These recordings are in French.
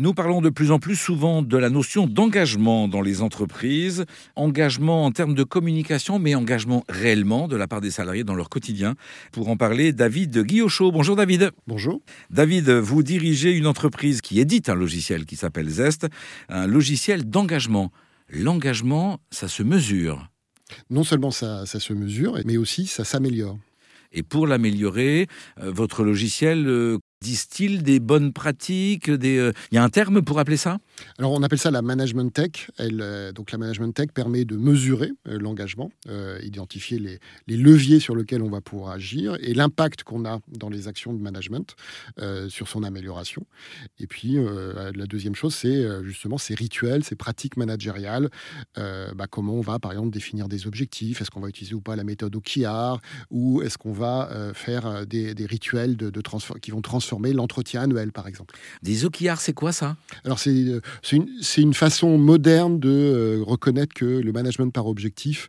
Nous parlons de plus en plus souvent de la notion d'engagement dans les entreprises, engagement en termes de communication, mais engagement réellement de la part des salariés dans leur quotidien. Pour en parler, David Guillochot. Bonjour David. Bonjour. David, vous dirigez une entreprise qui édite un logiciel qui s'appelle Zest, un logiciel d'engagement. L'engagement, ça se mesure. Non seulement ça, ça se mesure, mais aussi ça s'améliore. Et pour l'améliorer, euh, votre logiciel euh, disent-ils des bonnes pratiques euh, Il y a un terme pour appeler ça? Alors on appelle ça la management tech. Elle, donc la management tech permet de mesurer l'engagement, identifier les, leviers sur lesquels on va pouvoir agir et l'impact qu'on a dans les actions de management sur son amélioration. Et puis la deuxième chose, c'est justement ces rituels, ces pratiques managériales. Bah, comment on va par exemple définir des objectifs Est-ce qu'on va utiliser ou pas la méthode OKR Ou est-ce qu'on va faire des, rituels qui vont transformer l'entretien annuel, par exemple. Des OKR, c'est quoi ça? Alors, c'est euh, une, une, façon moderne de euh, reconnaître que le management par objectif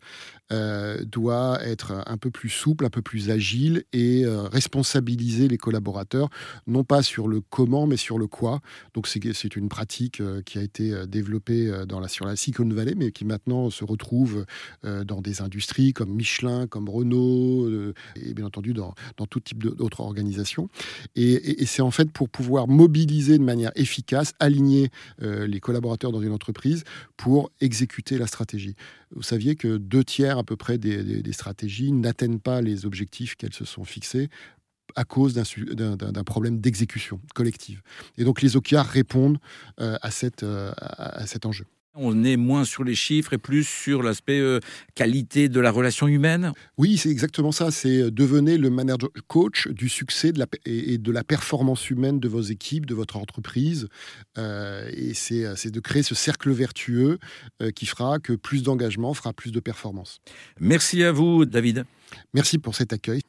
euh, doit être un peu plus souple, un peu plus agile et responsabiliser les collaborateurs, non pas sur le comment, mais sur le quoi. Donc c'est une pratique qui a été développée dans la, sur la Silicon Valley, mais qui maintenant se retrouve dans des industries comme Michelin, comme Renault, et bien entendu dans, dans tout type d'autres organisations. Et, et, c'est en fait pour pouvoir mobiliser de manière efficace, aligner euh, les collaborateurs dans une entreprise pour exécuter la stratégie. Vous saviez que deux tiers à peu près des, stratégies n'atteignent pas les objectifs qu'elles se sont fixés à cause d'un problème d'exécution collective. Et donc les OKR répondent euh, euh, à cet enjeu. On est moins sur les chiffres et plus sur l'aspect euh, qualité de la relation humaine? Oui, c'est exactement ça. C'est euh, devenez le manager coach du succès de la, et de la performance humaine de vos équipes, de votre entreprise. Euh, et c'est de créer ce cercle vertueux qui fera que plus d'engagement fera plus de performance. Merci à vous, David. Merci pour cet accueil.